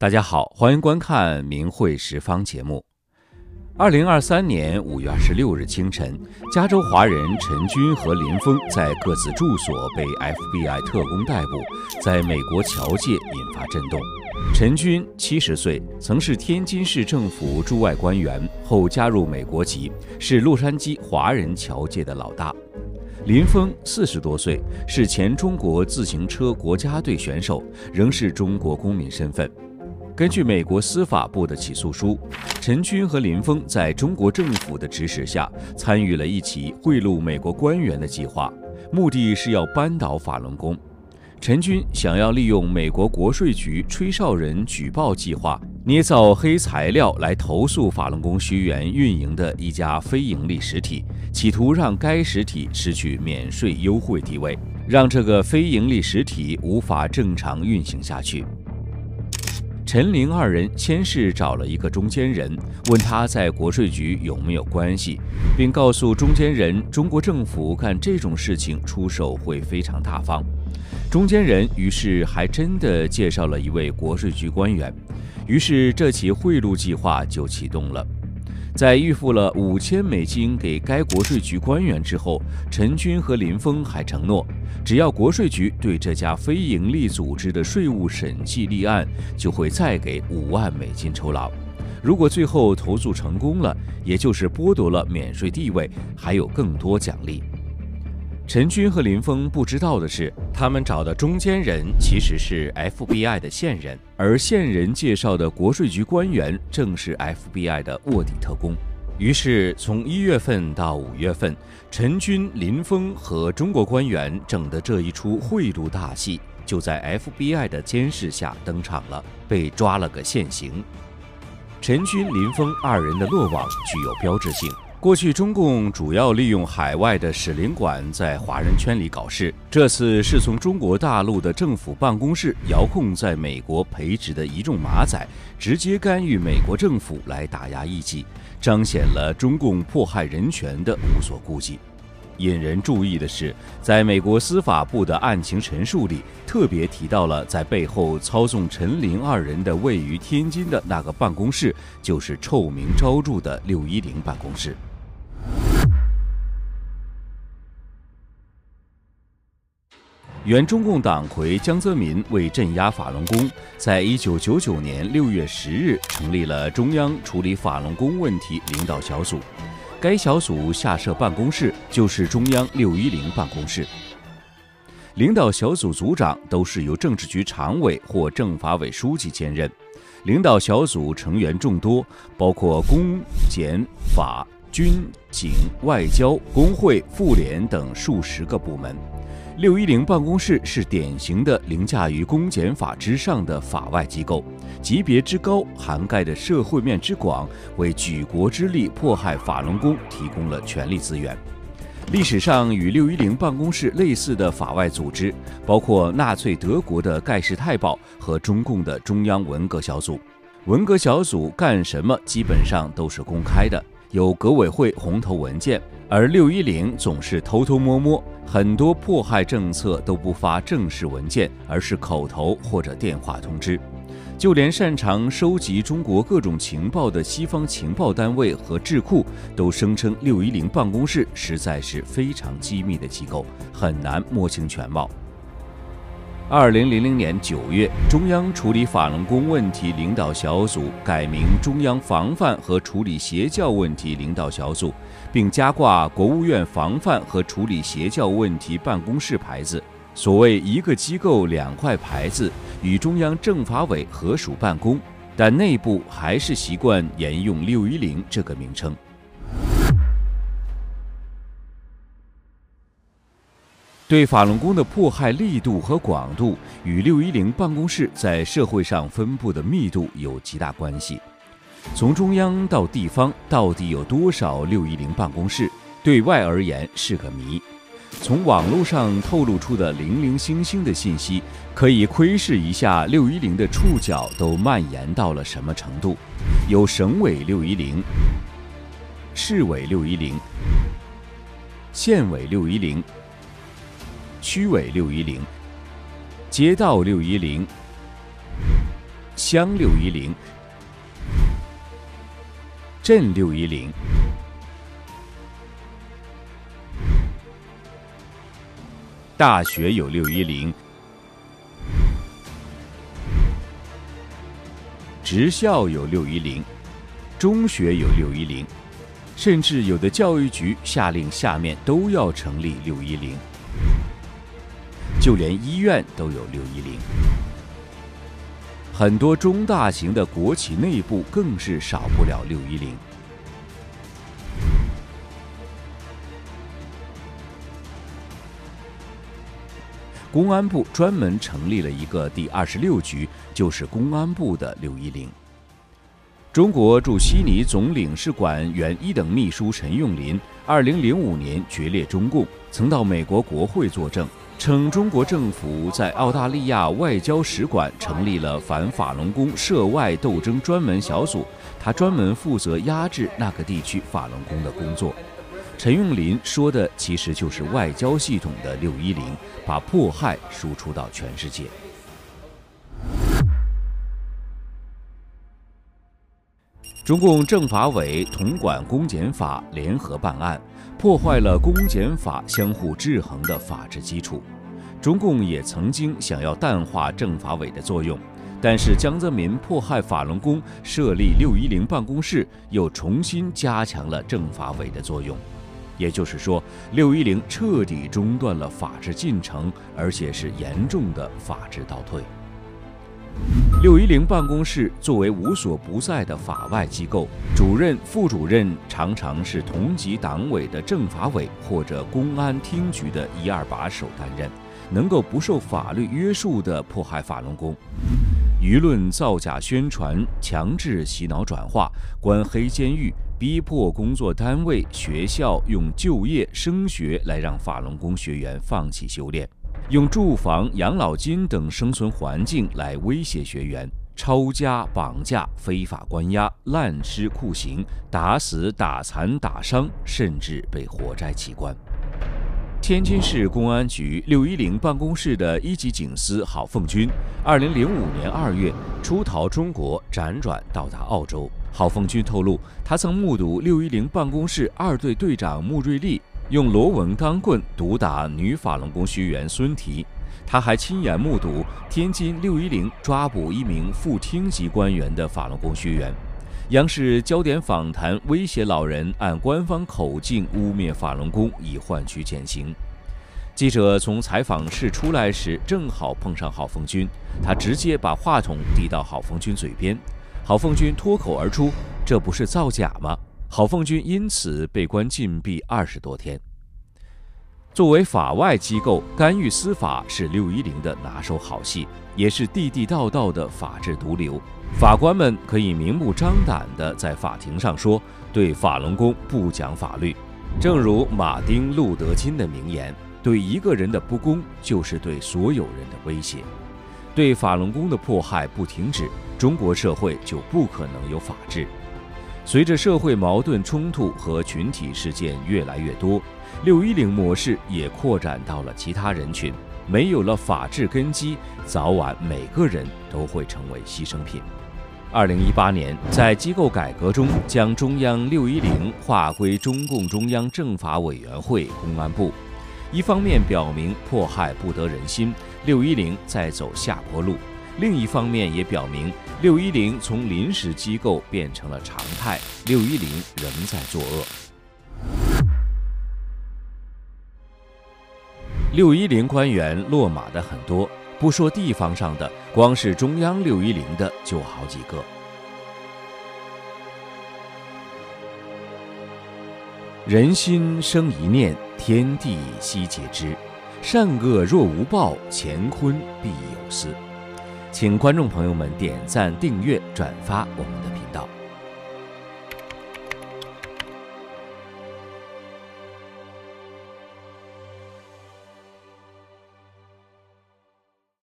大家好，欢迎观看《明慧十方》节目。二零二三年五月二十六日清晨，加州华人陈军和林峰在各自住所被 FBI 特工逮捕，在美国侨界引发震动。陈军七十岁，曾是天津市政府驻外官员，后加入美国籍，是洛杉矶华人侨界的老大。林峰四十多岁，是前中国自行车国家队选手，仍是中国公民身份。根据美国司法部的起诉书，陈军和林峰在中国政府的指使下，参与了一起贿赂美国官员的计划，目的是要扳倒法轮功。陈军想要利用美国国税局吹哨人举报计划，捏造黑材料来投诉法轮功学员运营的一家非营利实体，企图让该实体失去免税优惠地位，让这个非营利实体无法正常运行下去。陈林二人先是找了一个中间人，问他在国税局有没有关系，并告诉中间人，中国政府干这种事情出手会非常大方。中间人于是还真的介绍了一位国税局官员，于是这起贿赂计划就启动了。在预付了五千美金给该国税局官员之后，陈军和林峰还承诺，只要国税局对这家非营利组织的税务审计立案，就会再给五万美金酬劳。如果最后投诉成功了，也就是剥夺了免税地位，还有更多奖励。陈军和林峰不知道的是，他们找的中间人其实是 FBI 的线人，而线人介绍的国税局官员正是 FBI 的卧底特工。于是，从一月份到五月份，陈军、林峰和中国官员整的这一出贿赂大戏，就在 FBI 的监视下登场了，被抓了个现行。陈军、林峰二人的落网具有标志性。过去中共主要利用海外的使领馆在华人圈里搞事，这次是从中国大陆的政府办公室遥控在美国培植的一众马仔，直接干预美国政府来打压异己，彰显了中共迫害人权的无所顾忌。引人注意的是，在美国司法部的案情陈述里，特别提到了在背后操纵陈林二人的位于天津的那个办公室，就是臭名昭著的六一零办公室。原中共党魁江泽民为镇压法轮功，在一九九九年六月十日成立了中央处理法轮功问题领导小组。该小组下设办公室就是中央六一零办公室。领导小组组长都是由政治局常委或政法委书记兼任。领导小组成员众多，包括公检法军警外交工会妇联等数十个部门。六一零办公室是典型的凌驾于公检法之上的法外机构，级别之高，涵盖的社会面之广，为举国之力迫害法轮功提供了权力资源。历史上与六一零办公室类似的法外组织，包括纳粹德国的盖世太保和中共的中央文革小组。文革小组干什么，基本上都是公开的，有革委会红头文件。而六一零总是偷偷摸摸，很多迫害政策都不发正式文件，而是口头或者电话通知。就连擅长收集中国各种情报的西方情报单位和智库，都声称六一零办公室实在是非常机密的机构，很难摸清全貌。二零零零年九月，中央处理法轮功问题领导小组改名中央防范和处理邪教问题领导小组，并加挂国务院防范和处理邪教问题办公室牌子。所谓一个机构两块牌子，与中央政法委合署办公，但内部还是习惯沿用“六一零”这个名称。对法轮功的迫害力度和广度，与六一零办公室在社会上分布的密度有极大关系。从中央到地方，到底有多少六一零办公室？对外而言是个谜。从网络上透露出的零零星星的信息，可以窥视一下六一零的触角都蔓延到了什么程度。有省委六一零、市委六一零、县委六一零。区委六一零，街道六一零，乡六一零、镇六一零、大学有六一零、职校有六一零、中学有六一零，甚至有的教育局下令下面都要成立六一零，就连医院都有六一零。很多中大型的国企内部更是少不了六一零。公安部专门成立了一个第二十六局，就是公安部的六一零。中国驻悉尼总领事馆原一等秘书陈用林，二零零五年决裂中共，曾到美国国会作证，称中国政府在澳大利亚外交使馆成立了反法轮功涉外斗争专门小组，他专门负责压制那个地区法轮功的工作。陈用林说的其实就是外交系统的六一零，把迫害输出到全世界。中共政法委统管公检法联合办案，破坏了公检法相互制衡的法治基础。中共也曾经想要淡化政法委的作用，但是江泽民迫害法轮功，设立六一零办公室，又重新加强了政法委的作用。也就是说，六一零彻底中断了法治进程，而且是严重的法治倒退。六一零办公室作为无所不在的法外机构，主任、副主任常常是同级党委的政法委或者公安厅局的一二把手担任，能够不受法律约束地迫害法轮功。舆论造假宣传，强制洗脑转化，关黑监狱，逼迫工作单位、学校用就业、升学来让法轮功学员放弃修炼，用住房、养老金等生存环境来威胁学员，抄家、绑架、非法关押、滥施酷刑、打死、打残、打伤，甚至被活摘器官。天津市公安局六一零办公室的一级警司郝凤军，二零零五年二月出逃中国，辗转到达澳洲。郝凤军透露，他曾目睹六一零办公室二队队长穆瑞丽用螺纹钢棍毒打女法轮功学员孙提，他还亲眼目睹天津六一零抓捕一名副厅级官员的法轮功学员。央视焦点访谈威胁老人按官方口径污蔑法轮功以换取减刑。记者从采访室出来时，正好碰上郝凤军，他直接把话筒递到郝凤军嘴边，郝凤军脱口而出：“这不是造假吗？”郝凤军因此被关禁闭二十多天。作为法外机构，干预司法是六一零的拿手好戏，也是地地道道的法治毒瘤。法官们可以明目张胆地在法庭上说：“对法轮功不讲法律。”正如马丁·路德·金的名言：“对一个人的不公，就是对所有人的威胁。”对法轮功的迫害不停止，中国社会就不可能有法治。随着社会矛盾冲突和群体事件越来越多，六一零模式也扩展到了其他人群。没有了法治根基，早晚每个人都会成为牺牲品。二零一八年，在机构改革中，将中央六一零划归中共中央政法委员会公安部，一方面表明迫害不得人心，六一零在走下坡路；另一方面也表明六一零从临时机构变成了常态，六一零仍在作恶。六一零官员落马的很多。不说地方上的，光是中央六一零的就好几个。人心生一念，天地悉皆知。善恶若无报，乾坤必有私。请观众朋友们点赞订阅转发我们的频道。